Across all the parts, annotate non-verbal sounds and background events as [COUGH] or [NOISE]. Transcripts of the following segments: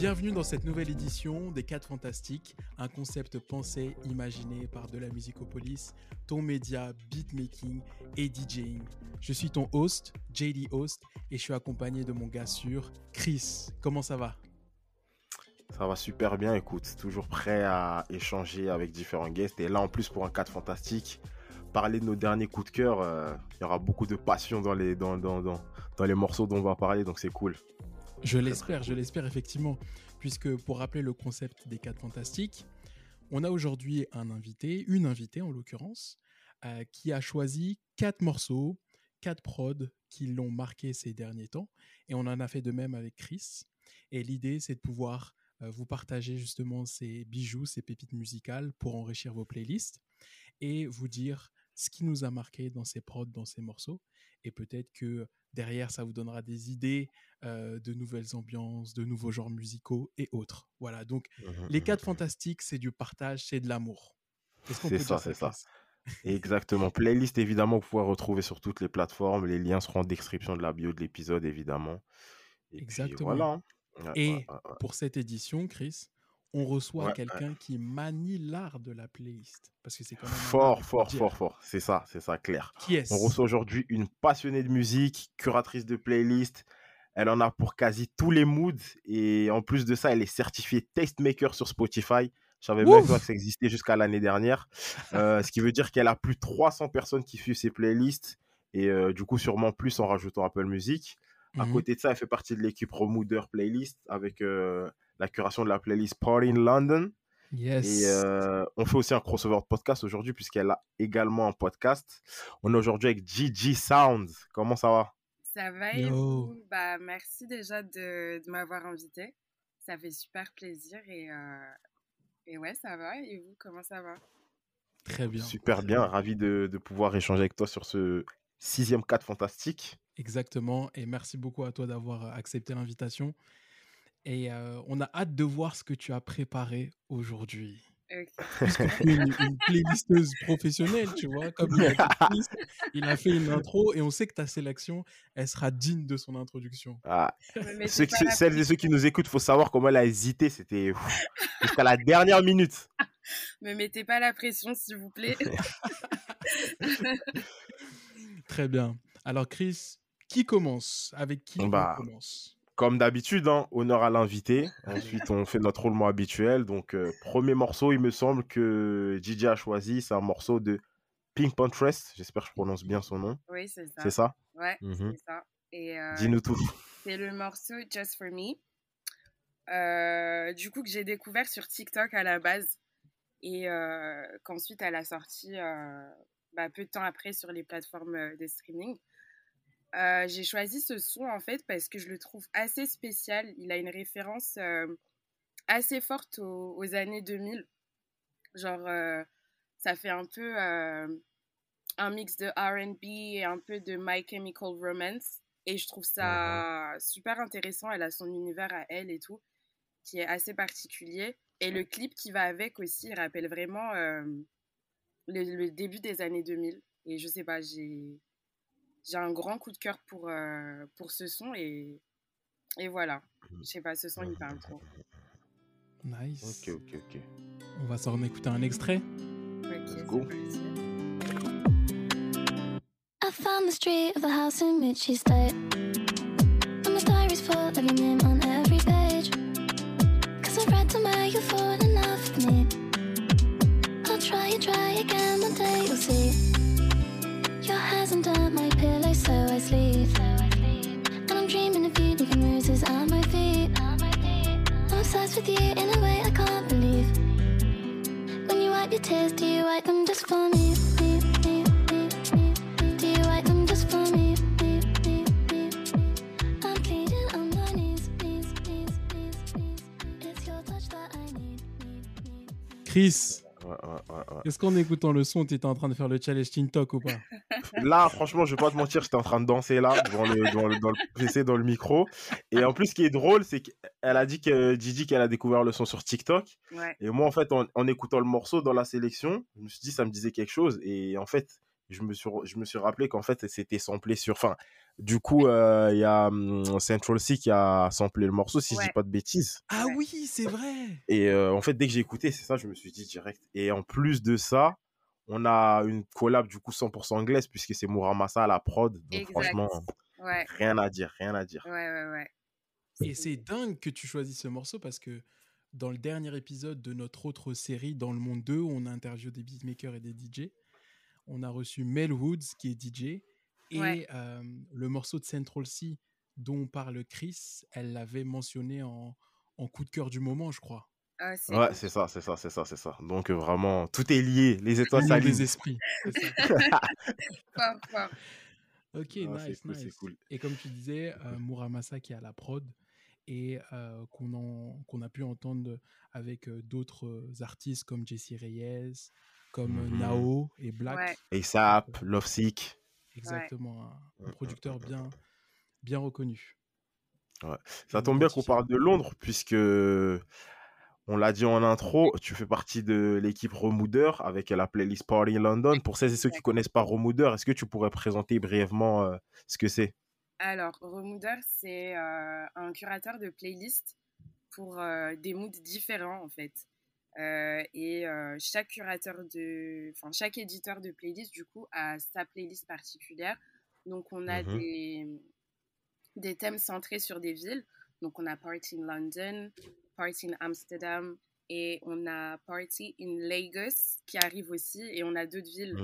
Bienvenue dans cette nouvelle édition des 4 Fantastiques, un concept pensé, imaginé par De la Musicopolis, ton média, beatmaking et DJing. Je suis ton host, JD Host, et je suis accompagné de mon gars sûr, Chris. Comment ça va? Ça va super bien, écoute, toujours prêt à échanger avec différents guests. Et là, en plus, pour un 4 Fantastique, parler de nos derniers coups de cœur, euh, il y aura beaucoup de passion dans les, dans, dans, dans, dans les morceaux dont on va parler, donc c'est cool. Je l'espère, je l'espère effectivement, puisque pour rappeler le concept des 4 fantastiques, on a aujourd'hui un invité, une invitée en l'occurrence, euh, qui a choisi quatre morceaux, quatre prods qui l'ont marqué ces derniers temps, et on en a fait de même avec Chris. Et l'idée, c'est de pouvoir euh, vous partager justement ces bijoux, ces pépites musicales pour enrichir vos playlists et vous dire ce qui nous a marqué dans ces prods, dans ces morceaux, et peut-être que derrière, ça vous donnera des idées euh, de nouvelles ambiances, de nouveaux genres musicaux et autres. Voilà, donc Mmh, les mmh, quatre mmh. fantastiques, c'est du partage, c'est de l'amour. C'est ça, c'est ça? Exactement. Playlist, évidemment, vous pouvez retrouver sur toutes les plateformes. Les liens seront en description de la bio de l'épisode, évidemment. Et puis Exactement. voilà. hein. Et pour cette édition, Chris, on reçoit Ouais, ouais. quelqu'un qui manie l'art de la playlist. Parce que c'est quand même Fort, fort, fort, fort. C'est ça, c'est ça, clair. Qui est-ce? On reçoit aujourd'hui une passionnée de musique, curatrice de playlist. Elle en a pour quasi tous les moods. Et en plus de ça, elle est certifiée Tastemaker sur Spotify. Je savais même pas que ça existait jusqu'à l'année dernière. Euh, ce qui veut dire qu'elle a plus de 300 personnes qui suivent ses playlists. Et euh, du coup, sûrement plus en rajoutant Apple Music. À Mhm. côté de ça, elle fait partie de l'équipe Remooder Playlist avec euh, la curation de la playlist Party in London. Et Yes. euh, on fait aussi un crossover de podcast aujourd'hui puisqu'elle a également un podcast. On est aujourd'hui avec Gigi Sound. Comment ça va? Ça va et Yo. vous? Bah merci déjà de, de m'avoir invité. Ça fait super plaisir et, euh, et ouais, ça va. Et vous, comment ça va? Très bien. Super bien, ravi de, de pouvoir échanger avec toi sur ce sixième 4 fantastique. Exactement. Et merci beaucoup à toi d'avoir euh, accepté l'invitation. Et euh, on a hâte de voir ce que tu as préparé aujourd'hui. Ok. Puisque tu es une, une playlisteuse professionnelle, tu vois. Comme il a, il a fait une intro et on sait que ta sélection, elle sera digne de son introduction. Ah, ceux celles et ceux qui nous écoutent, il faut savoir comment elle a hésité. C'était jusqu'à la dernière minute. [LAUGHS] Me mettez pas la pression, s'il vous plaît. [LAUGHS] Très bien. Alors, Chris, qui commence? Avec qui Bah, on commence? Comme d'habitude, hein, honneur à l'invité. Ensuite, on fait notre roulement habituel. Donc, euh, premier morceau, il me semble que Gigi a choisi, c'est un morceau de Pink Pantress. J'espère que je prononce bien son nom. oui, c'est ça. C'est ça? Ouais, Mhm. c'est ça. Euh, Dis-nous tout. c'est le morceau Just for Me. Euh, du coup, que j'ai découvert sur TikTok à la base. Et qu'ensuite, elle a sorti bah, peu de temps après sur les plateformes de streaming. Euh, j'ai choisi ce son en fait parce que je le trouve assez spécial. Il a une référence euh, assez forte aux, aux années 2000. Genre, euh, ça fait un peu un mix de RB et un peu de My Chemical Romance. Et je trouve ça super intéressant. Elle a son univers à elle et tout, qui est assez particulier. Et le clip qui va avec aussi, il rappelle vraiment le, le début des années 2000. Et je sais pas, j'ai j'ai un grand coup de cœur pour, euh, pour ce son. Et, et voilà, je sais pas, ce son, il me parle trop. Nice. Ok, ok, ok. On va s'en écouter un extrait. Ok, c'est go. I found the street of the house in which she stayed. And my diary's full of your name on every page. Cause I've read somewhere you thought enough of me. I'll try and try again one day you'll see. Obsessed with you in a way I can't believe. When you wipe your tears, do you wipe them just for me? Do you wipe them just for me? I'm pleading. Chris, [LAUGHS] est-ce qu'en écoutant le son, tu étais en train de faire le challenge TikTok ou pas? Là, franchement, je vais pas te mentir, j'étais en train de danser là, devant le, devant le, dans le PC, dans le micro. Et en plus, ce qui est drôle, c'est qu'elle a dit que Gigi qu'elle a découvert le son sur TikTok. Ouais. Et moi, en fait, en, en écoutant le morceau dans la sélection, je me suis dit, ça me disait quelque chose. Et en fait, je me suis, je me suis rappelé qu'en fait, c'était samplé sur. Enfin, du coup, euh, il y a hum, Central C qui a samplé le morceau, si je Ouais. dis pas de bêtises. Ah Ouais. oui, c'est vrai. Et euh, en fait, dès que j'ai écouté, c'est ça, je me suis dit direct. Et en plus de ça, on a une collab du coup 100% anglaise, puisque c'est Muramasa à la prod. Donc Exact. franchement, Ouais, rien à dire, rien à dire. ouais, ouais, ouais. Et c'est dingue que tu choisisses ce morceau parce que dans le dernier épisode de notre autre série Dans le Monde 2, où on a interviewé des beatmakers et des DJ, on a reçu Mel Woods qui est DJ et Ouais. euh, le morceau de Central C dont parle Chris, elle l'avait mentionné en, en coup de cœur du moment, je crois. Ah, c'est Ouais, c'est ça, c'est ça, c'est ça, c'est ça. Donc euh, vraiment, tout est lié, les étoiles le monde s'alignent. des esprits. c'est ça. [LAUGHS] Ok, Ah, c'est nice, cool, c'est nice. cool. Et comme tu disais, euh, Muramasa qui est à la prod et euh, qu'on a pu entendre avec euh, d'autres artistes comme Jesse Reyes, comme euh, Mhm. Nao et Black. Ouais. ASAP, Love Sick. Exactement, un- producteur bien, bien reconnu. Ça tombe bien qu'on parle de Londres, puisque on l'a dit en intro, tu fais partie de l'équipe Remoodeur avec la playlist Party London. Pour celles et ceux qui connaissent pas Remoodeur, est-ce que tu pourrais présenter brièvement euh, ce que c'est? Alors, Remooder, c'est euh, un curateur de playlists pour euh, des moods différents, en fait. Euh, et euh, chaque curateur de... Enfin, chaque éditeur de playlist, du coup, a sa playlist particulière. Donc, on a Mhm. des, des thèmes centrés sur des villes. Donc, on a Party in London, Party in Amsterdam, et on a Party in Lagos qui arrive aussi. Et on a d'autres villes.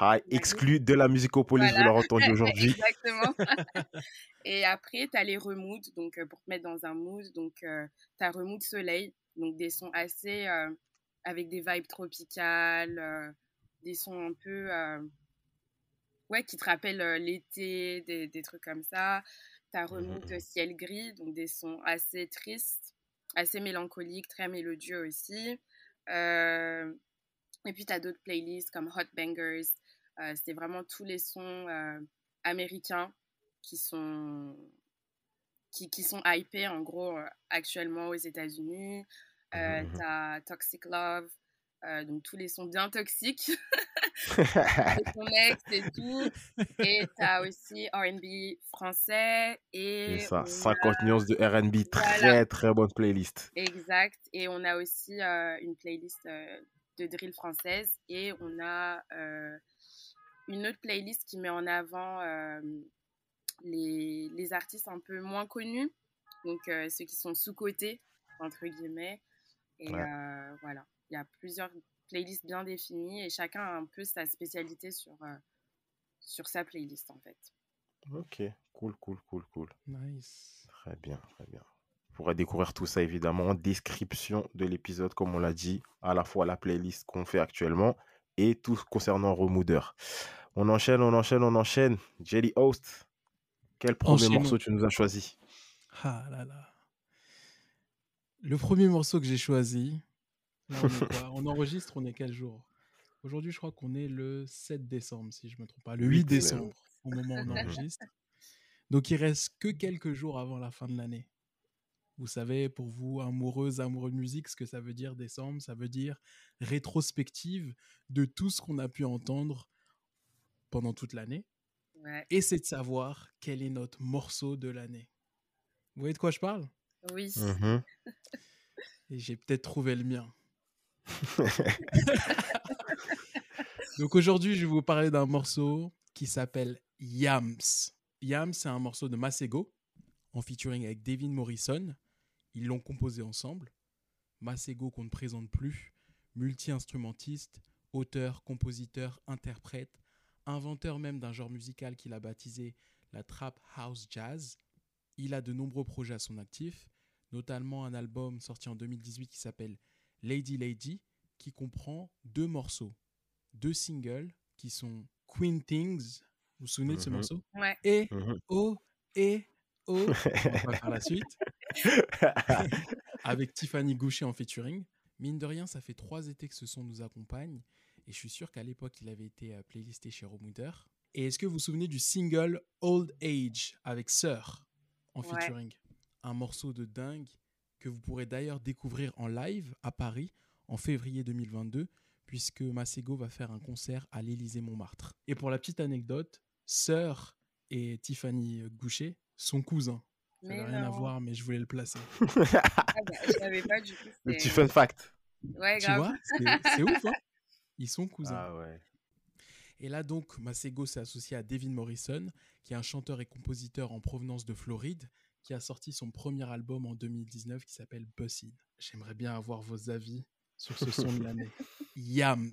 High, exclu de la musicopolis, vous Voilà. l'aurez entendu [LAUGHS] aujourd'hui. Exactement. [LAUGHS] et après, tu as les remoods, donc euh, pour te mettre dans un mood. Donc, tu as remood soleil, donc des sons assez euh, avec des vibes tropicales, euh, des sons un peu. euh, ouais, qui te rappellent l'été, des, des trucs comme ça. Tu as remood Mhm. ciel gris, donc des sons assez tristes, assez mélancoliques, très mélodieux aussi. Et puis, tu as d'autres playlists comme Hot Bangers. C'est vraiment tous les sons américains qui sont, qui, qui sont hypés, en gros, euh, actuellement aux États-Unis. Euh, Mhm. T'as Toxic Love, euh, donc tous les sons bien toxiques, [LAUGHS] ton ex et tout. Et t'as aussi R&B français et... Et ça, on 50 a- nuances de RB, très Voilà. très bonne playlist. Exact. Et on a aussi euh, une playlist euh, de drill française et on a euh, une autre playlist qui met en avant euh, les, les artistes un peu moins connus, donc euh, ceux qui sont sous-cotés, entre guillemets. Et Ouais. euh, voilà, il y a plusieurs playlists bien définies et chacun a un peu sa spécialité sur, euh, sur sa playlist en fait. Ok, cool, cool, cool, cool. Nice. Très bien, très bien. Vous pourrez découvrir tout ça évidemment en description de l'épisode, comme on l'a dit, à la fois la playlist qu'on fait actuellement et tout concernant Remoodeur. On enchaîne, on enchaîne, on enchaîne. Jelly Host, quel premier Enchaînons. morceau tu nous as choisi? Ah là là. Le premier morceau que j'ai choisi, là, on, [LAUGHS] enregistre, on est quel jour? Aujourd'hui, je crois qu'on est le 7 décembre, si je ne me trompe pas. Le 8 Huit, décembre, [LAUGHS] au moment où on enregistre. Donc, il reste que quelques jours avant la fin de l'année. Vous savez, pour vous, amoureuses, amoureux de musique, ce que ça veut dire décembre, ça veut dire rétrospective de tout ce qu'on a pu entendre pendant toute l'année. Ouais. Et c'est de savoir quel est notre morceau de l'année. Vous voyez de quoi je parle? Oui. Mhm. Et j'ai peut-être trouvé le mien. [LAUGHS] [LAUGHS] Donc aujourd'hui, je vais vous parler d'un morceau qui s'appelle Yams. Yams, c'est un morceau de Masego en featuring avec Devin Morrison. Ils l'ont composé ensemble. Masego qu'on ne présente plus, multi-instrumentiste, auteur, compositeur, interprète, inventeur même d'un genre musical qu'il a baptisé la trap house jazz. Il a de nombreux projets à son actif, notamment un album sorti en 2018 qui s'appelle Lady Lady, qui comprend deux morceaux, deux singles qui sont Queen Things, vous vous souvenez de ce Mhm. morceau? Ouais. Et Mhm. Oh, et Oh, on va faire la suite, [LAUGHS] avec Tiffany Goucher en featuring. Mine de rien, ça fait trois étés que ce son nous accompagne, et je suis sûr qu'à l'époque, il avait été euh, playlisté chez Romuder. Et est-ce que vous vous souvenez du single Old Age avec Sir en Ouais. featuring? Un morceau de dingue que vous pourrez d'ailleurs découvrir en live à Paris en février 2022, puisque Masego va faire un concert à l'Élysée-Montmartre. Et pour la petite anecdote, Sœur et Tiffany Goucher sont cousins. Ça n'a rien à voir, mais je voulais le placer. Ah bah, je savais pas du coup. Le petit fun fact. Ouais, tu grave. vois, c'est c'est ouf, hein Ils sont cousins. Ah ouais. Et là, donc, Masego s'est associé à David Morrison, qui est un chanteur et compositeur en provenance de Floride, qui a sorti son premier album en 2019 qui s'appelle Bussin. J'aimerais bien avoir vos avis sur ce son de l'année. [LAUGHS] Yams.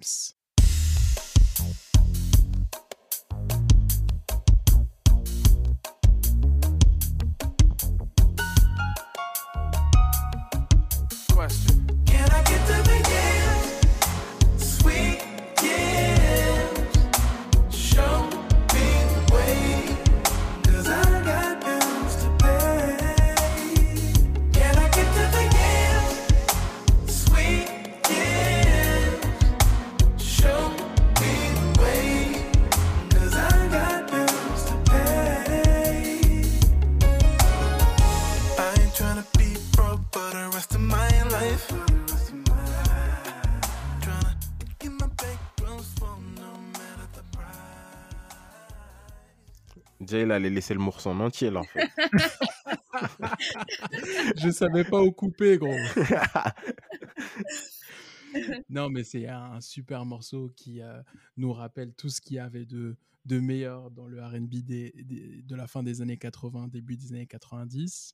Jay, il allait laisser le morceau en entier, là, en fait. [LAUGHS] Je savais pas où couper, gros. [LAUGHS] non, mais c'est un super morceau qui euh, nous rappelle tout ce qu'il y avait de, de meilleur dans le RB des- des- de la fin des années 80, début des années 90.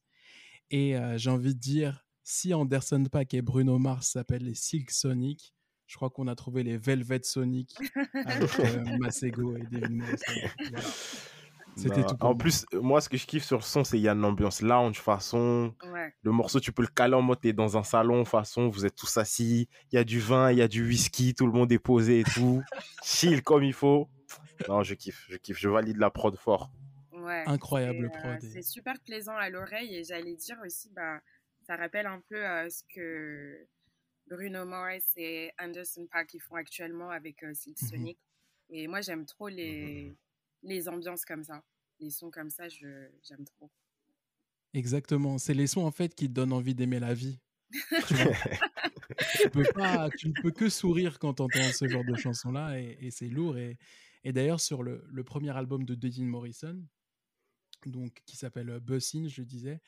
Et euh, j'ai envie de dire, si Anderson Paak et Bruno Mars s'appellent les Silk Sonic, je crois qu'on a trouvé les Velvet Sonic [LAUGHS] avec euh, Masego et David Morrison. Voilà. C'était Non, tout pour En moi. plus, euh, moi, ce que je kiffe sur le son, c'est qu'il y a une ambiance lounge, façon. Ouais. Le morceau, tu peux le caler en mode t'es dans un salon, façon, vous êtes tous assis, il y a du vin, il y a du whisky, tout le monde est posé et tout. [LAUGHS] Chill comme il faut. Non, je kiffe, je kiffe, je valide la prod fort. Ouais. Incroyable C'est, euh, prod. et- C'est super plaisant à l'oreille et j'allais dire aussi, bah, ça rappelle un peu euh, ce que Bruno Mars et Anderson Paak ils font actuellement avec euh, Silk Mhm. Sonic. Et moi, j'aime trop les, les ambiances comme ça. Les sons comme ça, je, j'aime trop. Exactement. C'est les sons en fait qui te donnent envie d'aimer la vie. [LAUGHS] Tu, vois. Tu peux pas, tu ne peux que sourire quand tu entends ce genre de chansons-là et, et c'est lourd. Et, et d'ailleurs, sur le, le premier album de David Morrison, donc, qui s'appelle euh, Bussin, je le disais,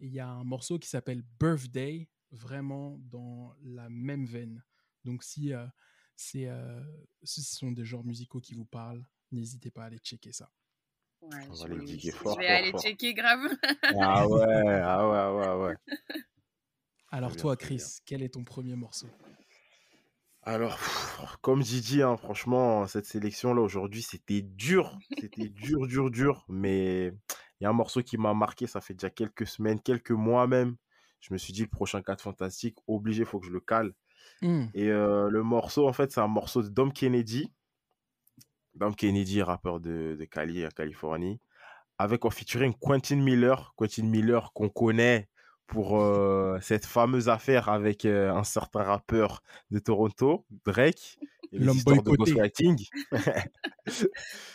il y a un morceau qui s'appelle Birthday, vraiment dans la même veine. Donc, si euh, c'est, euh, si ce sont des genres musicaux qui vous parlent, n'hésitez pas à aller checker ça. Ouais, On je va les vais, diguer je fort, vais fort, aller fort. checker grave. Ah ouais, ah ouais, ah ouais, ouais. [LAUGHS] Alors, toi. Chris, quel est ton premier morceau? Alors, pff, comme j'ai dit, hein, franchement, cette sélection-là aujourd'hui, c'était dur. C'était [LAUGHS] dur, dur, dur. Mais il y a un morceau qui m'a marqué, ça fait déjà quelques semaines, quelques mois même. Je me suis dit, le prochain 4 fantastique, obligé, il faut que je le cale. Hmm, Et euh, le morceau, en fait, c'est un morceau de Dom Kennedy. Dom Kennedy, rappeur de, de Cali, à Californie. Avec en featuring Quentin Miller. Quentin Miller qu'on connaît pour euh, cette fameuse affaire avec euh, un certain rappeur de Toronto, Drake. Et les L'homme histoires de ghostwriting. [LAUGHS]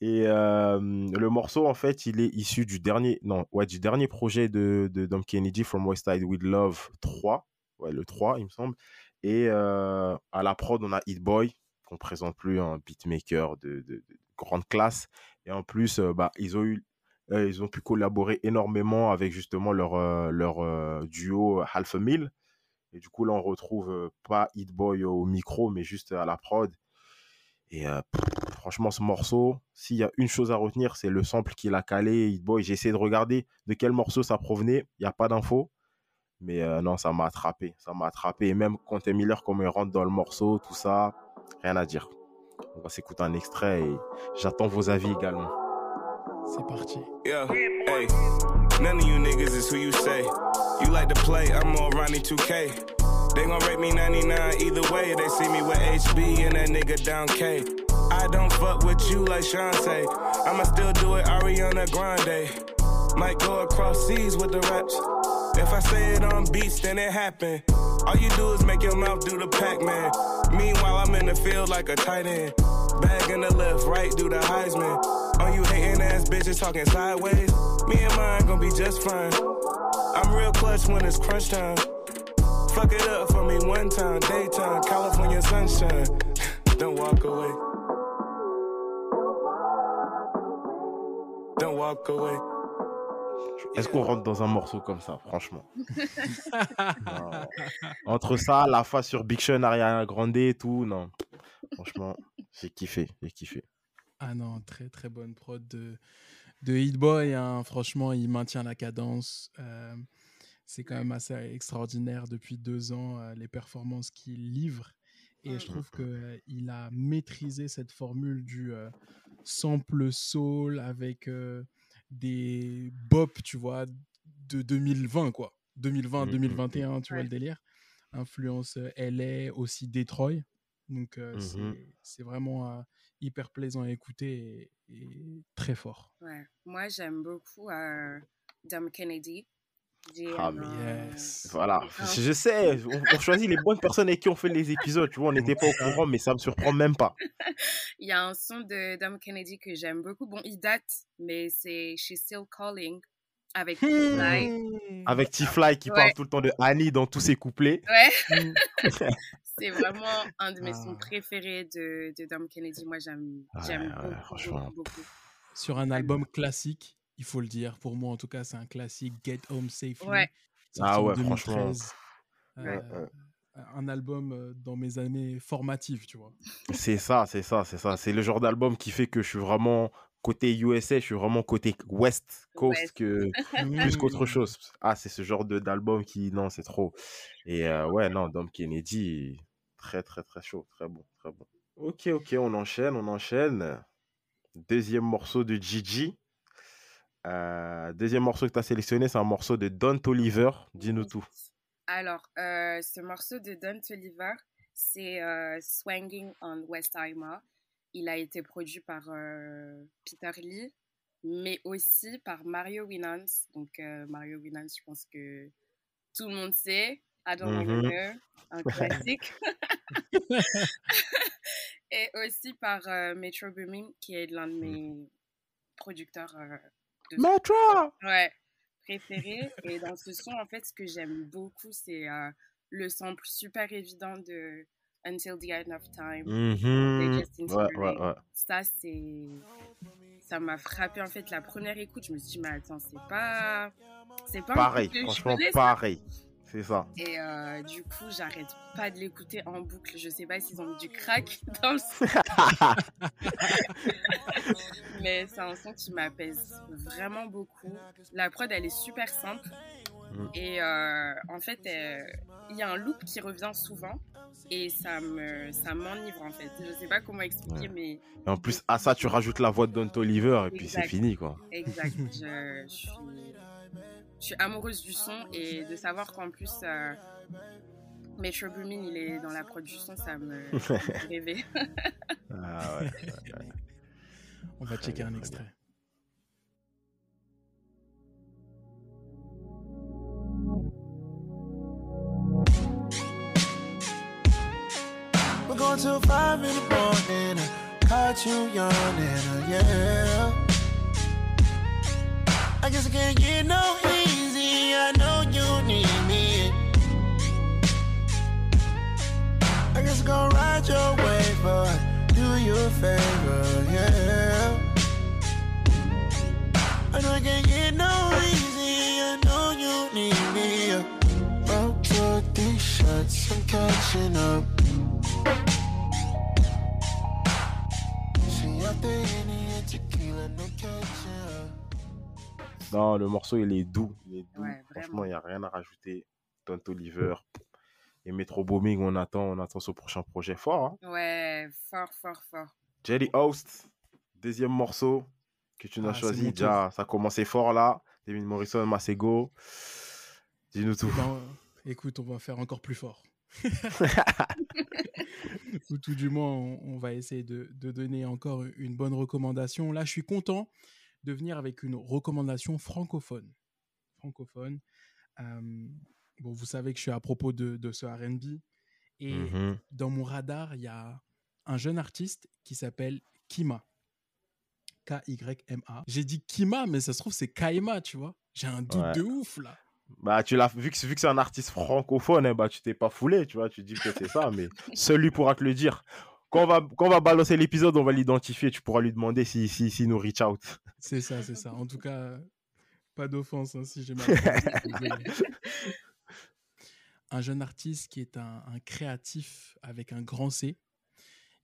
Et euh, le morceau, en fait, il est issu du dernier, non, ouais, du dernier projet de, de Dom Kennedy, From West Side with Love 3. Ouais, le 3, il me semble. Et euh, à la prod, on a Hit Boy, qu'on présente plus, un beatmaker de, de- de grande classe. Et en plus, euh, bah, ils ont eu, euh, ils ont pu collaborer énormément avec justement leur, euh, leur duo Half a Mill. Et du coup, là, on retrouve pas Hit Boy au micro, mais juste à la prod. Et franchement, ce morceau, s'il y a une chose à retenir, c'est le sample qu'il a calé, Hit Boy. J'ai essayé de regarder de quel morceau ça provenait. Il n'y a pas d'infos. Mais non, ça m'a attrapé. Ça m'a attrapé. Et même Quentin Miller, comme il rentre dans le morceau, tout ça, rien à dire. On va s'écouter un extrait et j'attends vos avis également. C'est parti. Yeah, hey. None of you niggas is who you say. You like to play, I'm more Ronnie 2K. They gon' rate me 99 either way. They see me with HB and that nigga down K. I don't fuck with you like Sean say. I'ma still do it Ariana Grande. Might go across seas with the raps. If I say it on beats, then it happen. All you do is make your mouth do the Pac-Man. Meanwhile, I'm in the field like a tight end. Bag in the left, right, do the Heisman. On you hating ass bitches talking sideways. Me and mine gon' be just fine. I'm real clutch when it's crunch time. Fuck it up for me one time, daytime, California sunshine. [LAUGHS] Don't walk away. Don't walk away. Est-ce qu'on rentre dans un morceau comme ça, franchement? [LAUGHS] Non. Entre ça, la face sur Big Sean, Ariana Grande et tout, non. Franchement, j'ai kiffé, j'ai kiffé. Ah non, très très bonne prod de, de Hit Boy. hein. Franchement, il maintient la cadence. Euh, c'est quand même assez extraordinaire depuis deux ans euh, les performances qu'il livre. Et je trouve qu'il a maîtrisé cette formule du euh, sample soul avec euh, des bops, tu vois, de 2020, quoi. 2020, Mhm, 2021, tu vois Ouais. le délire. Influence euh, LA, aussi Detroit. Donc, euh, Mhm. c'est- c'est vraiment euh, hyper plaisant à écouter et, et très fort. Ouais. Moi, j'aime beaucoup euh, Dom Kennedy. Ah, mais yes. Voilà, je je sais, on, on choisit les bonnes personnes avec qui on fait les épisodes, tu vois, on n'était pas au courant, mais ça me surprend même pas. [LAUGHS] Il y a un son de Dom Kennedy que j'aime beaucoup. Bon, il date, mais c'est She's Still Calling avec Fly. Hmm. Avec T-Fly qui Ouais. parle tout le temps de Annie dans tous ses couplets. Ouais. [LAUGHS] c'est vraiment un de mes sons Ah. préférés de, de Dom Kennedy. Moi, j'aime Ouais, j'aime ouais, beaucoup, franchement. beaucoup, beaucoup. Sur un album classique, il faut le dire. Pour moi, en tout cas, c'est un classique. Get Home Safely. Ouais. Ah ouais, franchement. 2013. Ouais, Euh, ouais. Un album euh, dans mes années formatives, tu vois. C'est ça, c'est ça, c'est ça. C'est le genre d'album qui fait que je suis vraiment côté USA, je suis vraiment côté West Coast West. que [LAUGHS] plus qu'autre chose. Ah, c'est ce genre de d'album qui, non, c'est trop. Et euh, ouais, non, Dom Kennedy, très, très, très chaud, très bon, très bon. Ok, ok, on enchaîne, on enchaîne. Deuxième morceau de Gigi. Euh, deuxième morceau que tu as sélectionné, c'est un morceau de Don Toliver. Dis-nous tout. Alors, euh, ce morceau de Don Toliver, c'est euh, Swanging on Westheimer. Il a été produit par euh, Peter Lee, mais aussi par Mario Winans. Donc, Mario Winans, je pense que tout le monde sait. Wanna Mhm. know, un [LAUGHS] classique. [LAUGHS] Et aussi par Metro Boomin, qui est l'un de mes producteurs de Metro Ouais, préféré. Et dans ce son, en fait, ce que j'aime beaucoup, c'est euh, le sample super évident de Until the End of Time. Mhm. de Justin Ouais, ouais, Timberlake. ouais. Ça, c'est. Ça m'a frappé, en fait, la première écoute. Je me suis dit, mais attends, c'est pas. C'est pas un Pareil, franchement, connais, pareil. C'est ça. Et euh, du coup, j'arrête pas de l'écouter en boucle. Je sais pas s'ils ont mis du crack [LAUGHS] dans le son, [LAUGHS] mais c'est un son qui m'apaise vraiment beaucoup. La prod, elle est super simple. Mm. Et euh, en fait, euh, il y a un loop qui revient souvent. Et ça me ça m'enivre en fait. Je sais pas comment expliquer, Ouais. mais Et en plus, à ça, tu rajoutes la voix de Don Toliver et puis c'est fini, quoi. exact. [LAUGHS] je, je suis, je suis amoureuse du son et de savoir qu'en plus, euh, Metro Boomin, il est dans la prod du son, ça me ça me fait [LAUGHS] rêver. Ah ouais. On va checker bien, un très extrait. We're going till five in the morning. I caught you yawning, uh, yeah. I guess I can't get no easy. I know you need me. I guess I'm gonna ride your wave, but do you a favor, yeah. I know I can't get no easy. I know you need me. Up to these shots, I'm catching up. See out the Henny and tequila, no catching up. Non, le morceau, il est doux. Il est doux. Ouais, Franchement, il n'y a rien à rajouter. Don Toliver et Metro Booming, on attend, on attend ce prochain projet fort. hein. Ouais, fort, fort, fort. Jelly Host, deuxième morceau que tu nous as Ah, c'est choisi. Déjà, ça a commencé fort là. David Morrison, Masego. Dis-nous tout. Ben, euh, écoute, on va faire encore plus fort. [LAUGHS] Ou tout du moins, on, on va essayer de, de donner encore une bonne recommandation. Là, je suis content de venir avec une recommandation francophone. Francophone. Euh, bon, vous savez que je suis à propos de, de ce RB. Et Mhm. dans mon radar, il y a un jeune artiste qui s'appelle Kima. K-Y-M-A. J'ai dit Kima, mais ça se trouve, c'est Kaima, tu vois. J'ai un doute Ouais. de ouf, là. Bah, tu l'as vu que, vu que c'est un artiste francophone, hein, bah, tu t'es pas foulé, tu vois. Tu dis que c'est ça, mais [LAUGHS] seul lui pourra te le dire. Quand on va, quand on va balancer l'épisode, on va l'identifier. Tu pourras lui demander si, si, si nous reach out. C'est ça, c'est ça. En tout cas, pas d'offense hein, si j'ai mal. [LAUGHS] Un jeune artiste qui est un, un créatif avec un grand C.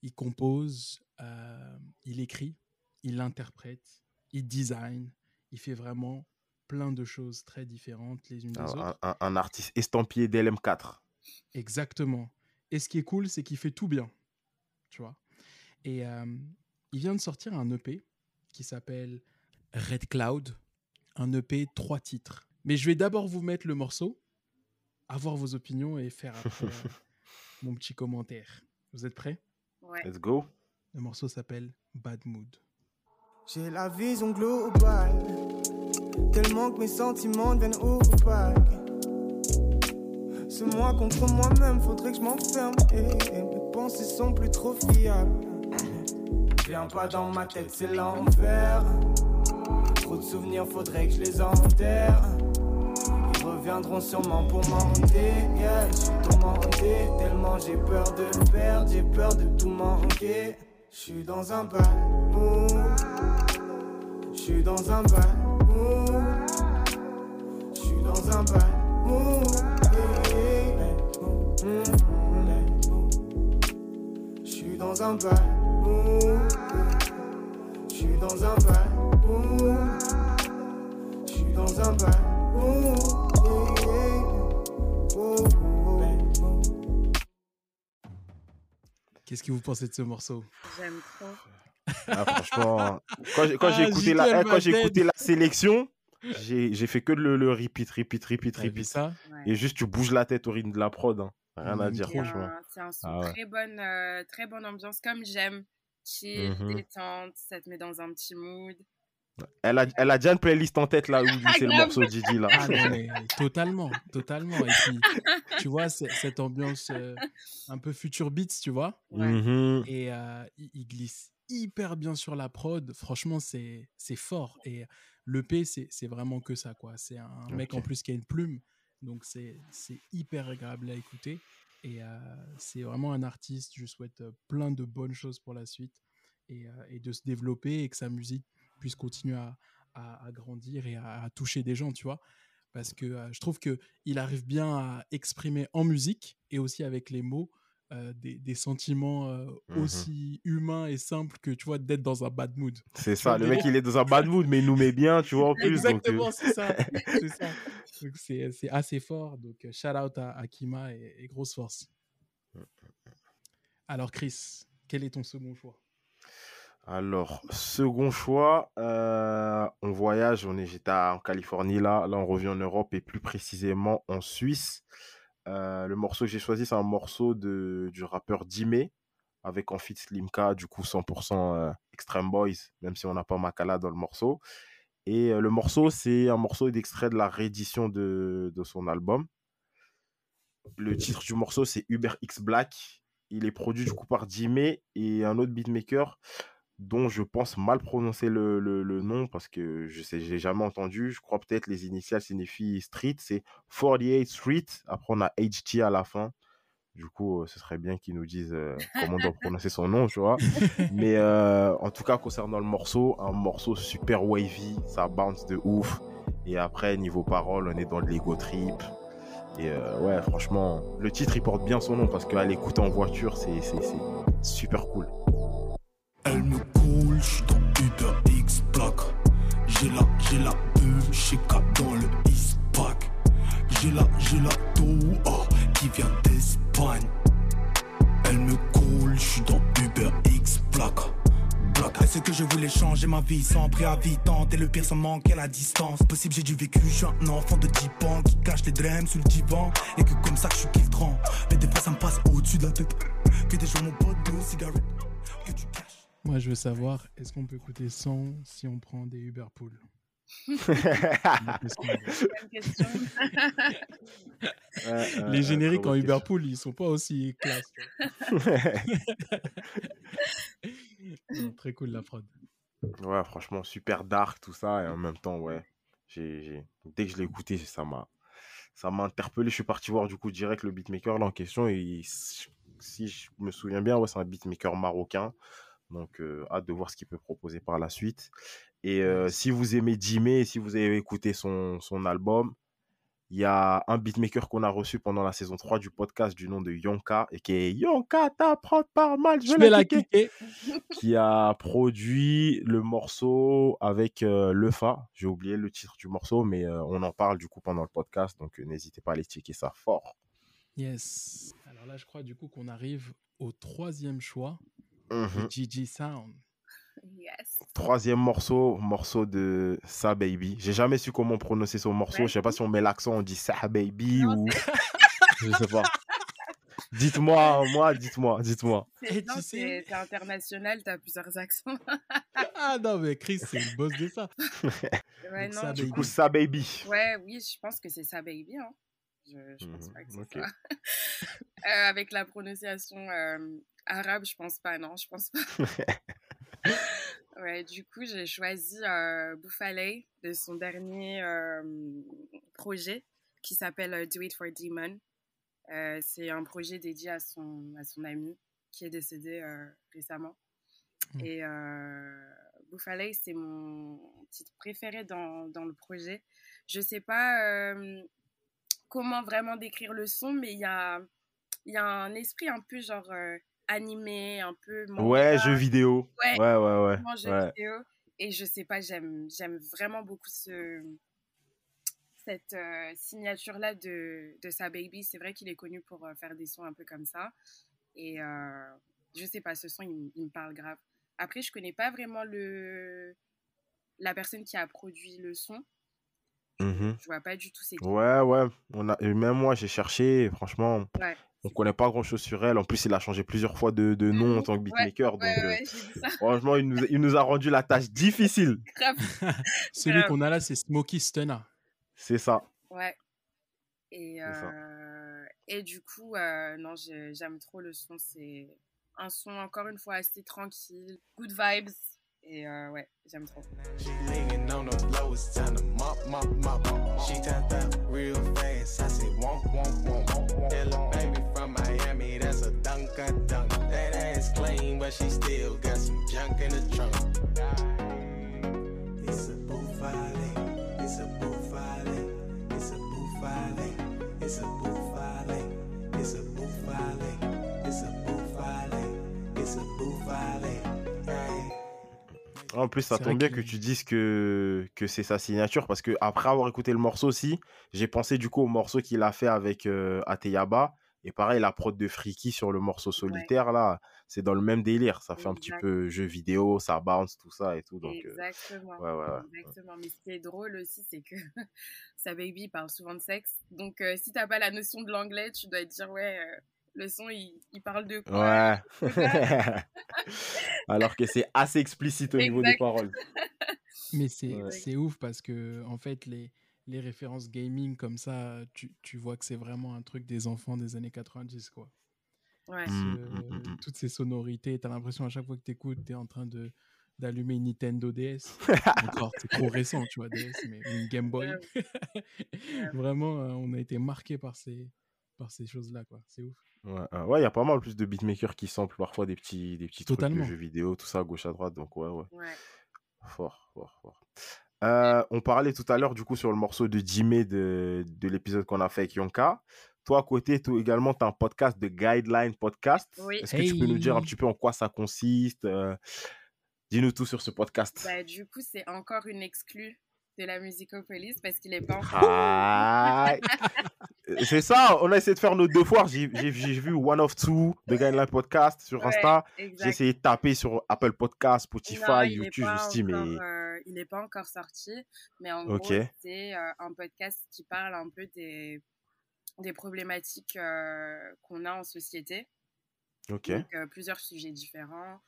Il compose, euh, il écrit, il interprète, il design. Il fait vraiment plein de choses très différentes les unes des Un, autres. un- un artiste estampillé d'LM4. Exactement. Et ce qui est cool, c'est qu'il fait tout bien. Tu vois. Et euh, il vient de sortir un EP qui s'appelle Red Cloud. Un EP, trois titres. Mais je vais d'abord vous mettre le morceau, avoir vos opinions et faire après, euh, [LAUGHS] mon petit commentaire. Vous êtes prêts? Ouais. Let's go. Le morceau s'appelle Bad Mood. J'ai la vision globale, tellement que mes sentiments deviennent opaques. C'est moi contre moi-même, faudrait que je m'enferme. Et, et mes pensées sont plus trop fiables. Viens pas dans ma tête, c'est l'enfer. Trop de souvenirs, faudrait que je les enterre. Reviendront sûrement pour m'hanter. Yeah, je suis tourmenté, tellement j'ai peur de perdre, j'ai peur de tout manquer. Je suis dans un bad mood. Je suis dans un bad mood. Je suis dans un bad mood. Je suis dans un bad mood. Je suis dans un bad mood. Je suis dans un bad Qu'est-ce que vous pensez de ce morceau? J'aime trop. Ah, franchement, quand j'ai Ah, écouté, la, J.K. eh, quand écouté la sélection, j'ai fait que le, le repeat, repeat, repeat, repeat. ça? Et juste, tu bouges la tête au rythme de la prod. hein. Rien à Même dire, franchement. c'est un son Ah ouais. très bonne, euh, très bonne ambiance, comme j'aime. Chill, Mhm. détente, ça te met dans un petit mood. Elle a, elle a déjà une playlist en tête là où c'est le morceau de Didi là. Ah non, mais totalement, totalement. Et puis, tu vois, c'est- cette ambiance euh, un peu future beats, tu vois. Ouais. Mhm. et euh, il, glisse hyper bien sur la prod. Franchement, c'est c'est fort. Et l'EP, c'est c'est vraiment que ça, quoi. C'est un mec en plus qui a une plume, donc c'est c'est hyper agréable à écouter. Et euh, c'est vraiment un artiste. Je souhaite plein de bonnes choses pour la suite et, euh, et de se développer et que sa musique puisse continuer à, à- à grandir et à, à toucher des gens, tu vois. Parce que euh, je trouve que il arrive bien à exprimer en musique et aussi avec les mots euh, des, des sentiments euh, Mhm. aussi humains et simples que tu vois d'être dans un bad mood. C'est ça, le mec il est dans un bad mood mais il nous met bien, tu vois en plus. Exactement, c'est ça. [LAUGHS] c'est assez fort. Donc shout out à, à Kima et, et grosse force. Alors Chris, quel est ton second choix? Alors, second choix, euh, on voyage, on est, j'étais en Californie là, là on revient en Europe et plus précisément en Suisse. Euh, le morceau que j'ai choisi, c'est un morceau du rappeur Dime avec en feat Slimka, du coup 100% euh, Extreme Boys, même si on n'a pas Makala dans le morceau. Et le morceau, c'est un morceau d'extrait de la réédition de, son album. Le titre du morceau, c'est Uber X Black. Il est produit du coup par Jimmy et un autre beatmaker dont je pense mal prononcer le, le- le nom parce que je sais, j'ai jamais entendu. Je crois peut-être les initiales signifient street, c'est 48 Street. Après, on a HT à la fin. Du coup, euh, ce serait bien qu'ils nous disent euh, comment on doit [LAUGHS] prononcer son nom, tu vois. Mais euh, en tout cas, concernant le morceau, un morceau super wavy, ça bounce de ouf. Et après, niveau parole, on est dans de l'ego trip. Et ouais, franchement, le titre, il porte bien son nom parce qu'à l'écouter en voiture, c'est super cool. J'ai la, chez K dans le East Pack. J'ai la, j'ai la oh, qui vient d'Espagne. Elle me coule, j'suis dans Uber X Black. Black. Sait que je voulais changer ma vie sans préavis. Tenter le pire sans manquer la distance. Possible, j'ai du vécu, je suis un enfant de 10 ans qui cache les drèmes sous le divan. Et que comme ça, je suis filtrant. Mais des fois, ça me passe au-dessus de la tête. Que des jours, mon pote, de cigarette. Que tu caches. Moi, je veux savoir, est-ce qu'on peut écouter 100 si on prend des Uber Pool. Les génériques en bonne Uber question. Pool, ils sont pas aussi classe. [LAUGHS] Très cool la prod. Ouais, franchement, super dark, tout ça. Et en même temps, ouais, j'ai- dès que je l'ai écouté, ça m'a, ça m'a interpellé. Je suis parti voir du coup direct le beatmaker là en question. Et si je me souviens bien, ouais, c'est un beatmaker marocain. Donc, euh, hâte de voir ce qu'il peut proposer par la suite. Et euh, si vous aimez Jimmy, si vous avez écouté son, son album, il y a un beatmaker qu'on a reçu pendant la saison 3 du podcast du nom de Yonka, et qui est Yonka, t'apprends pas mal, je, vais la kicker, qui a produit le morceau avec euh, Lefa. J'ai oublié le titre du morceau, mais on en parle du coup pendant le podcast, donc n'hésitez pas à aller checker ça fort. Yes. Alors là, je crois du coup qu'on arrive au troisième choix, Mhm. Gigi Sound. Yes. Troisième morceau, morceau de Sa Baby. J'ai jamais su comment prononcer son morceau. Ouais. Je sais pas si on met l'accent, on dit Sa Baby Non, ou. [LAUGHS] je sais pas. Dites-moi, moi, dites-moi, dites-moi. C'est Et tu non, sais- c'est- c'est international, t'as plusieurs accents. [LAUGHS] Ah non, mais Chris, c'est le boss de ça. [LAUGHS] Ouais, Donc non, ça, du Baby. coup, Sa Baby. Ouais, oui, je pense que c'est ça, baby. Hein. Je, je pense Mhm, pas que c'est ok. ça. Euh, avec la prononciation euh, arabe, je pense pas, non, je pense pas. [LAUGHS] [LAUGHS] ouais, du coup, j'ai choisi euh, Boufalé de son dernier euh, projet qui s'appelle euh, Do It for Demon. Euh, c'est un projet dédié à son, à son ami qui est décédé euh, récemment. Mm. Et Boufalé, c'est mon titre préféré dans, dans le projet. Je sais pas comment vraiment décrire le son, mais il y a, y a un esprit un peu genre animé, un peu manga, Ouais, jeu vidéo. Ouais. Ouais, ouais, ouais. ouais. vidéo. Et je sais pas, j'aime, vraiment beaucoup ce, cette euh, signature-là de, de sa baby. C'est vrai qu'il est connu pour euh, faire des sons un peu comme ça. Et euh, je sais pas, ce son, il, me parle grave. Après, je connais pas vraiment le, la personne qui a produit le son. Mhm. Je vois pas du tout c'est. Ouais, ouais. On a... et Même moi, j'ai cherché. Franchement, Ouais. On connaît pas grand chose sur elle. En plus, il a changé plusieurs fois de, de nom en tant que beatmaker. Ouais, donc, euh, ouais, ça. franchement, il nous, il nous a rendu la tâche difficile. [LAUGHS] [LAUGHS] Celui qu'on a là, c'est Smokey Stunner. C'est ça. Ouais. Et, ça. euh, et du coup, euh, non, j'ai- j'aime trop le son. C'est un son, encore une fois, assez tranquille. Good vibes. Et euh, ouais, j'aime trop. She on the floor, it's time to mop, mop, mop. She turned up real fast. I said, womp, womp, womp. Little baby from Miami, that's a dunk, a dunk. That ass clean, but she still got some junk in the trunk. It's a buffale, it's a buffale, it's a buffale, it's a buffale, En plus, ça tombe bien que tu dises que, que c'est sa signature parce que après avoir écouté le morceau aussi, j'ai pensé du coup au morceau qu'il a fait avec euh, Ateyaba. Et pareil, la prod de Freaky sur le morceau solitaire, là, c'est dans le même délire. Ça fait un petit peu jeu vidéo, ça bounce, tout ça et tout. Donc, euh, Exactement. ouais, ouais, ouais. Exactement. Mais ce qui est drôle aussi, c'est que [LAUGHS] sa baby parle souvent de sexe. Donc, euh, si t'as pas la notion de l'anglais, tu dois te dire, ouais, euh, le son, il, il parle de quoi Ouais. [LAUGHS] Alors que c'est assez explicite au niveau des paroles. Mais c'est Ouais. ouf parce que, en fait, les, les références gaming comme ça, tu, tu vois que c'est vraiment un truc des enfants des années 90, quoi. Ouais. Ce- mm. toutes ces sonorités, t'as l'impression à chaque fois que t'écoutes, t'es en train de d'allumer une Nintendo DS. [LAUGHS] Encore, c'est trop récent, tu vois, DS, mais une Game Boy. [LAUGHS] Vraiment, euh, on a été marqué par ces, par ces choses-là, quoi. C'est ouf. Ouais, euh, ouais, il y a pas mal plus de beatmakers qui samplent parfois des petits, des petits trucs de jeux vidéo, tout ça, à gauche à droite. Donc, ouais, ouais. Ouais. Fort, fort, fort. Euh, on parlait tout à l'heure, du coup, sur le morceau de Jimmy de, de l'épisode qu'on a fait avec Yonka. Toi, à côté, toi également, tu as un podcast de Guideline Podcast. Oui. Est-ce que tu peux nous dire un petit peu en quoi ça consiste euh, Dis-nous tout sur ce podcast. Bah, du coup, c'est encore une exclue de la Musicopolis parce qu'il est pas encore. [LAUGHS] Ah, [LAUGHS] c'est ça, on a essayé de faire nos devoirs. J'ai vu One of Two de Guideline Podcast sur Ouais, Insta. J'ai essayé de taper sur Apple Podcast, Spotify, Non, YouTube, je mais. euh, il n'est pas encore sorti, mais en gros, c'est euh, un podcast qui parle un peu des, des problématiques euh, qu'on a en société. Ok. Donc, euh, plusieurs sujets différents,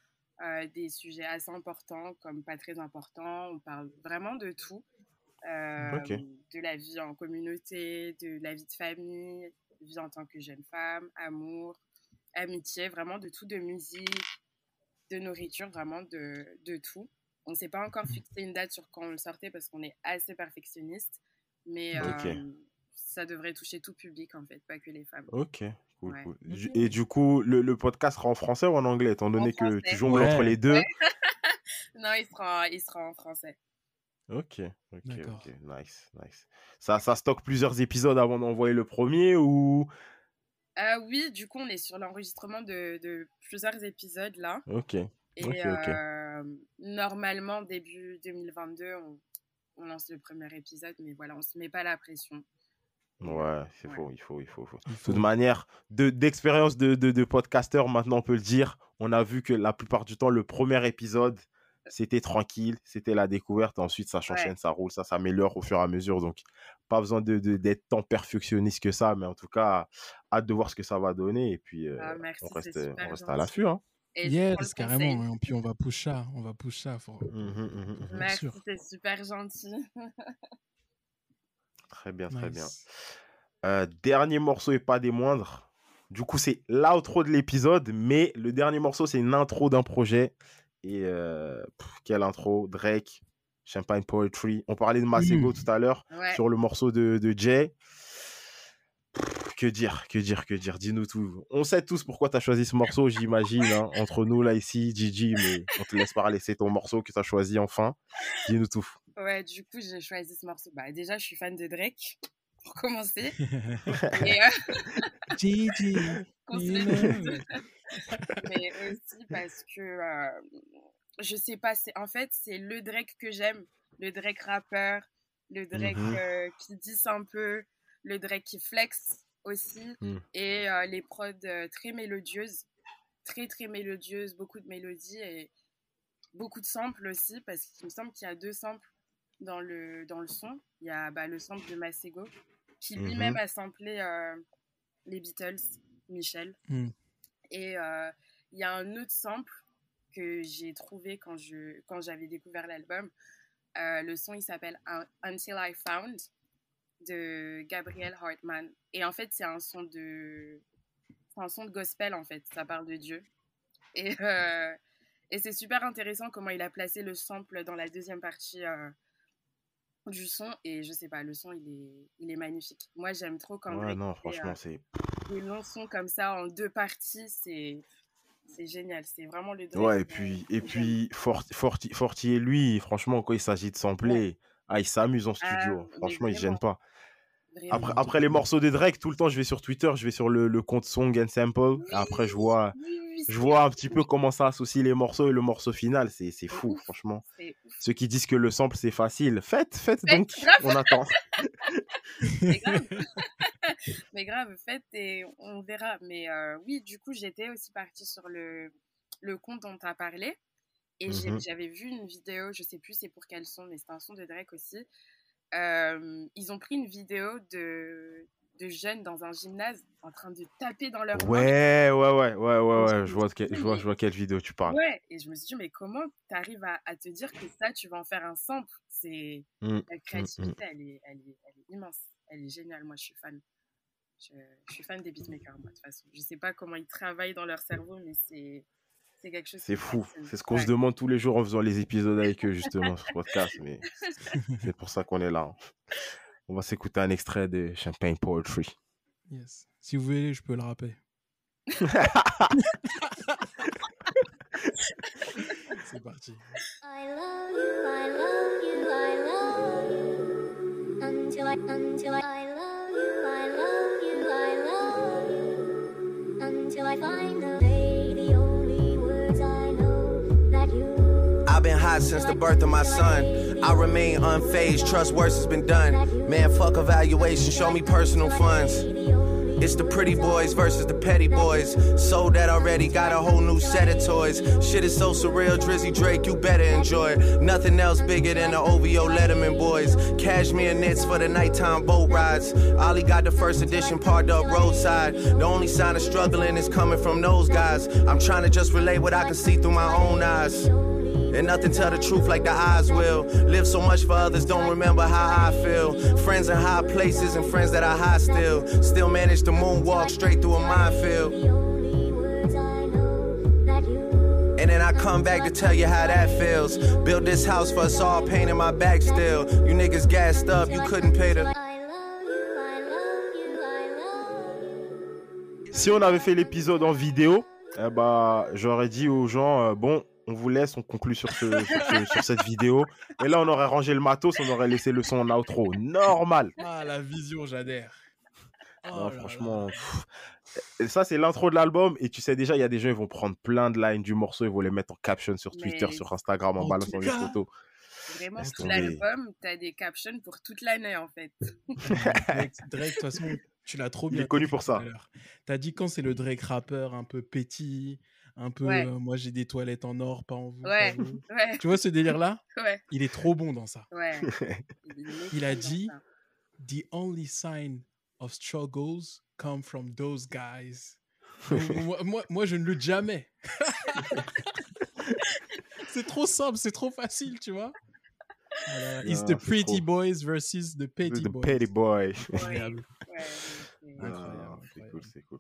euh, des sujets assez importants comme pas très importants. On parle vraiment de tout. Euh, Ok. De la vie en communauté, de la vie de famille, vie en tant que jeune femme, amour, amitié, vraiment de tout, de musique, de nourriture, vraiment de, de tout. On ne s'est pas encore fixé une date sur quand on le sortait parce qu'on est assez perfectionniste, mais euh, ça devrait toucher tout public, en fait, pas que les femmes. Ok, cool, Ouais. cool. Et du coup, le, le podcast sera en français ou en anglais, étant donné que français. tu jongles Ouais. entre les deux? Ouais. [LAUGHS] Non, il sera, il sera en français. Ok, ok, ok, nice, nice. Ça, ça stocke plusieurs épisodes avant d'envoyer le premier ou... Euh, oui, du coup, on est sur l'enregistrement de, de plusieurs épisodes là. Ok, Et Ok, ok. euh, normalement, début 2022, on, on lance le premier épisode, mais voilà, on se met pas la pression. ouais, c'est Ouais. faux, il faut, il faut, il faut. De toute manière, de- d'expérience de, de, de podcasteur, maintenant on peut le dire, on a vu que la plupart du temps, le premier épisode, c'était tranquille, c'était la découverte, ensuite ça s'enchaîne, ça roule, ça s'améliore au fur et à mesure, donc pas besoin de, de- d'être tant perfectionniste que ça, mais en tout cas, hâte de voir ce que ça va donner, et puis euh, Ah, merci, on reste, on reste à l'affût. Hein. Et Yes, carrément. conseil. Et puis on va push ça. On va push ça. Faut... Mhm, mhm. Bien Merci, c'est super gentil. Très bien, très bien. Euh, dernier morceau et pas des moindres. Du coup, c'est l'outro de l'épisode, mais le dernier morceau, c'est une intro d'un projet. Et euh, pff, quelle intro Drake, Champagne Poetry. On parlait de Masego Mm. tout à l'heure Ouais. sur le morceau de, de Jay. Pff, Que dire, que dire, que dire Dis-nous tout. On sait tous pourquoi tu as choisi ce morceau, j'imagine. hein, [LAUGHS] entre nous, là, ici, Gigi, mais on te laisse parler. C'est ton morceau que tu as choisi enfin. Dis-nous tout. Ouais, du coup, j'ai choisi ce morceau. Bah, déjà, je suis fan de Drake, pour commencer. [LAUGHS] Et, euh, [LAUGHS] Gigi. mais aussi parce que euh, je sais pas, c'est en fait c'est le Drake que j'aime, le Drake rappeur, le Drake Mhm. euh, qui dit un peu, le Drake qui flex aussi Mm. et euh, les prods euh, très mélodieuses, très très mélodieuses, beaucoup de mélodies et beaucoup de samples aussi parce qu'il me semble qu'il y a deux samples dans le dans le son. Il y a bah, le sample de Masego qui Mhm. lui-même a samplé les Beatles, Michel. Mm. Et il y a un autre sample que j'ai trouvé quand je quand j'avais découvert l'album. Euh, le son, il s'appelle Un- Until I Found de Gabriel Hartman. Et en fait, c'est un son de un son de gospel en fait. Ça parle de Dieu. Et euh, et c'est super intéressant comment il a placé le sample dans la deuxième partie euh, du son. Et je sais pas, le son, il est, il est magnifique. Moi, j'aime trop quand Ouais, non, franchement, c'est. des longs sons comme ça en deux parties, c'est c'est génial. C'est vraiment le Drake, Ouais, et puis, et puis Forti, Forti, Forti et lui, franchement, quand il s'agit de sampler, ah, il s'amuse en studio. mais franchement, il gêne pas. vraiment. Après, après les morceaux de Drake, tout le temps, je vais sur Twitter, je vais sur le, le compte Song and Sample. Oui, et après, je vois, oui, oui, je vois un petit peu comment ça associe les morceaux et le morceau final. C'est fou, ouf, franchement. Ceux qui disent que le sample, c'est facile, faites, faites donc. grave. On attend. [LAUGHS] [LAUGHS] Mais grave. [LAUGHS] Mais grave, faites et on verra. Mais euh, oui, du coup, j'étais aussi partie sur le, le compte dont tu as parlé. Et Mhm. j'avais vu une vidéo, je sais plus c'est pour quel son, mais c'est un son de Drake aussi. Euh, ils ont pris une vidéo de, de jeunes dans un gymnase en train de taper dans mains. Ouais, ouais, ouais, ouais, ouais, ouais. Je vois, je vois, je vois quelle vidéo tu parles. Ouais, et je me suis dit, mais comment tu arrives à, à te dire que ça, tu vas en faire un sample? C'est Mm, la créativité, elle, est, elle, est, elle est immense, elle est géniale. Moi, je suis fan. Je, je suis fan des beatmakers, moi, de toute façon. Je sais pas comment ils travaillent dans leur cerveau, mais c'est c'est quelque chose. C'est fou. C'est ce qu'on Ouais. se demande tous les jours en faisant les épisodes avec eux, justement, sur [LAUGHS] ce podcast. Mais [LAUGHS] c'est pour ça qu'on est là. hein. On va s'écouter un extrait de Champagne Poetry. Yes. Si vous voulez, je peux le rapper. [LAUGHS] C'est parti. I love you, I love you, I love you. Until I, until I, I love you, I love you, I love you. Until I find the I've been hot since the birth of my son. I remain unfazed, trust worse has been done. Man, fuck evaluation, show me personal funds. It's the pretty boys versus the petty boys. Sold that already, got a whole new set of toys. Shit is so surreal, Drizzy Drake, you better enjoy it. Nothing else bigger than the OVO Letterman boys. Cashmere knits for the nighttime boat rides. Ollie got the first edition parked up roadside. The only sign of struggling is coming from those guys. I'm trying to just relate what I can see through my own eyes. And nothing tell the truth like the eyes will. Live so much for others, don't remember how I feel. Friends in high places and friends that are high still. Still manage to moonwalk straight through a minefield. The only words I know that you. And then I come back to tell you how that feels. Build this house for us all, pain in my back still. You niggas gassed up, you couldn't pay the. I love you, I love Si on avait fait l'épisode en vidéo, eh bah, j'aurais dit aux gens, euh, bon, on vous laisse, on conclut sur, ce, sur, ce- sur cette vidéo. Et là, on aurait rangé le matos, on aurait laissé le son en outro. Normal. Ah, la vision, j'adhère. Oh Non, là franchement, ça, c'est l'intro de l'album. Et tu sais déjà, il y a des gens, ils vont prendre plein de lines du morceau, ils vont les mettre en caption sur Twitter, Mais- sur Instagram, en En balançant tout les photos. Vraiment, Laisse tomber. l'album, t'as des captions pour toute l'année en fait. Drake, Drake, de toute façon, tu l'as trop Il bien. est connu pour ça. l'heure. T'as dit quand c'est le Drake rappeur un peu petit, un peu. Ouais. euh, moi, j'ai des toilettes en or, pas en vous. pas Ouais, vous. [LAUGHS] ouais, Tu vois ce délire-là [LAUGHS] ouais, Il est trop bon dans ça. ouais. [LAUGHS] Il a dit-. The only sign of struggles come from those guys. Moi, moi, moi, je ne lutte jamais. c'est trop simple, c'est trop facile, tu vois? Voilà. It's Non, the pretty trop. boys versus the petty The boys. petty boy. Incroyable. Incroyable, Ah, c'est cool, c'est cool.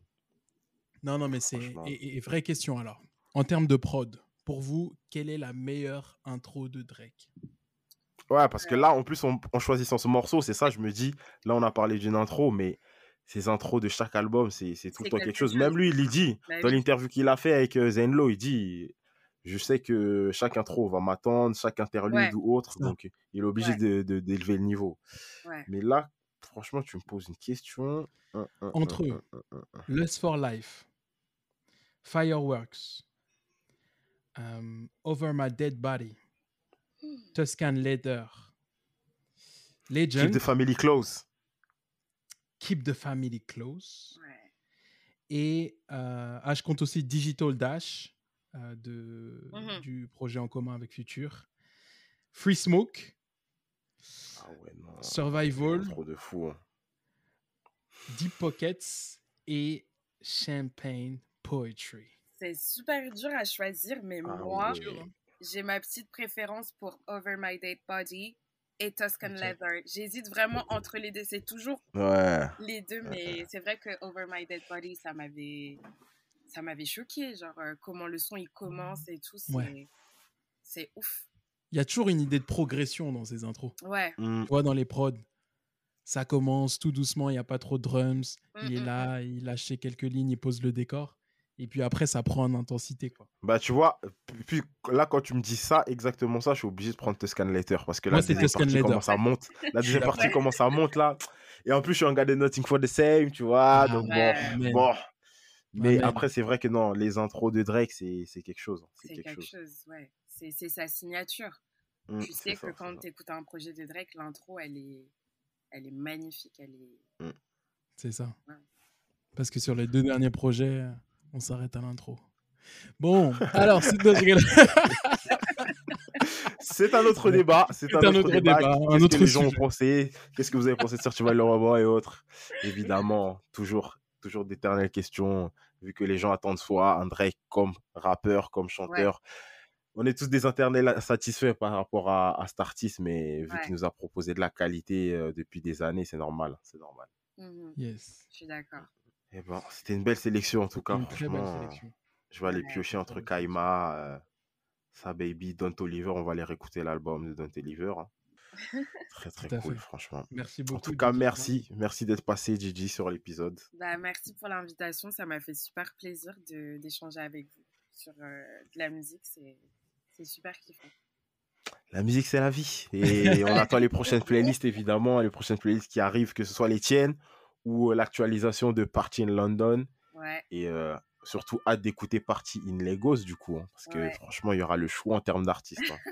Non, non, mais c'est. Et, vraie question alors. En termes de prod, pour vous, quelle est la meilleure intro de Drake? Ouais, parce que là, en plus, en, en choisissant ce morceau, c'est ça, je me dis, là, on a parlé d'une intro, mais ces intros de chaque album, c'est c'est tout le temps quelque quelque chose. chose. Même lui, il dit, Bah dans oui. l'interview qu'il a fait avec euh, Zenlo, il dit, je sais que chaque intro va m'attendre, chaque interlude Ouais. ou autre, donc il est obligé Ouais. de- de- d'élever le niveau. Ouais. Mais là, franchement, tu me poses une question. Entre eux. Lust for Life, Fireworks, um, Over My Dead Body, Tuscan Leather, Legend, Keep the family close. Keep the Family Close. Ouais. Et euh, ah, je compte aussi Digital Dash euh, de, Mhm. du projet en commun avec Future. Free Smoke, Ah ouais, non. Survival, Trop de fou. hein. Deep Pockets et Champagne Poetry. C'est super dur à choisir, mais Ah moi, j'ai ma petite préférence pour Over My Dead Body et Tuscan. Leather. J'hésite vraiment entre les deux. C'est toujours Ouais. les deux, mais c'est vrai que Over My Dead Body, ça m'avait, ça m'avait choqué. Genre, euh, comment le son il commence et tout, c'est, Ouais. c'est ouf. Il y a toujours une idée de progression dans ces intros. Ouais. Hum, Tu vois, dans les prods, ça commence tout doucement, il n'y a pas trop de drums. Il est Mm, mm, là, il lâche quelques lignes, il pose le décor. Et puis après, ça prend en intensité. Quoi. Bah, tu vois, puis- là, quand tu me dis ça, exactement ça, je suis obligé de prendre Tuscan Later. Parce que Moi, la c'est deuxième partie, Later. comment ça monte. La [LAUGHS] deuxième partie, comment ça monte là. Et en plus, je suis un gars de Nothing for the Same, tu vois. Ah, donc, ouais. bon. Bon. Mais Amen. après, c'est vrai que non, les intros de Drake, c'est c'est quelque chose. hein, C'est quelque, chose. ouais. C'est, c'est sa signature. Hum, tu sais ça, que quand tu écoutes un projet de Drake, l'intro, elle est, elle est magnifique. Elle est... C'est ça. Ouais. Parce que sur les deux derniers projets, on s'arrête à l'intro. Bon, [LAUGHS] alors, [LAUGHS] c'est un autre débat. C'est un, autre débat. débat, un Qu'est-ce autre que les gens ont sujet. pensé? Qu'est-ce que vous avez pensé de Survival Robot et autres? Évidemment, toujours, toujours d'éternelles questions. Vu que les gens attendent soit un Drake comme rappeur, comme chanteur. On est tous des internels satisfaits par rapport à, à cet artiste, mais vu Ouais. qu'il nous a proposé de la qualité euh, depuis des années, c'est normal. C'est normal. Mhm, Yes. Je suis d'accord. Eh ben, c'était une belle sélection en tout cas. Une très belle franchement, sélection. Je vais aller Ouais, piocher entre Kaima, euh, Sa Baby, Don't Oliver. On va aller réécouter l'album de Don't Oliver. hein. [LAUGHS] Très très cool, fait. franchement. Merci beaucoup. En tout cas, merci. Merci d'être passé, Gigi, sur l'épisode. Bah, merci pour l'invitation. Ça m'a fait super plaisir de, d'échanger avec vous sur euh, de la musique. C'est, c'est super kiffant. La musique, c'est la vie. [LAUGHS] Et on attend les prochaines playlists, évidemment. Les prochaines playlists qui arrivent, que ce soit les tiennes ou euh, l'actualisation de Party in London. Ouais, Et euh, surtout, hâte d'écouter Party in Lagos, du coup. hein, parce que franchement, il y aura le choix en termes d'artistes. hein. [LAUGHS]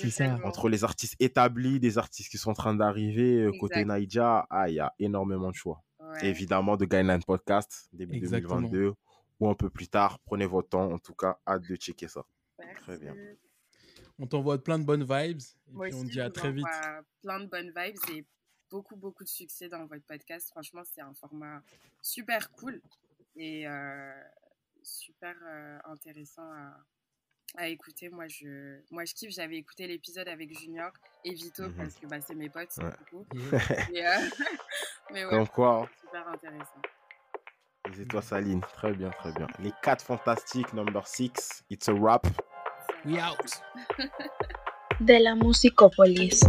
C'est ça. Entre les artistes établis, des artistes qui sont en train d'arriver, euh, côté. Naija, ah, il y a énormément de choix. Ouais. Évidemment, de Guideline Podcast, début Exactement. 2022 ou un peu plus tard. Prenez votre temps. En tout cas, hâte de checker ça. Merci. Très bien. On t'envoie plein de bonnes vibes. Et Moi puis on aussi, te dit à très vite. Plein de bonnes vibes et beaucoup, beaucoup de succès dans votre podcast. Franchement, c'est un format super cool et euh, super euh, intéressant à, à écouter. Moi je, moi, je kiffe. J'avais écouté l'épisode avec Junior et Vito Mhm. parce que bah, c'est mes potes, Ouais. [LAUGHS] Et, euh, [LAUGHS] mais ouais, Comme quoi, hein. super intéressant. Et toi, Saline. Très bien, très bien. Les 4 fantastiques, number 6. It's a wrap. We out. [LAUGHS] de la Musicopolis.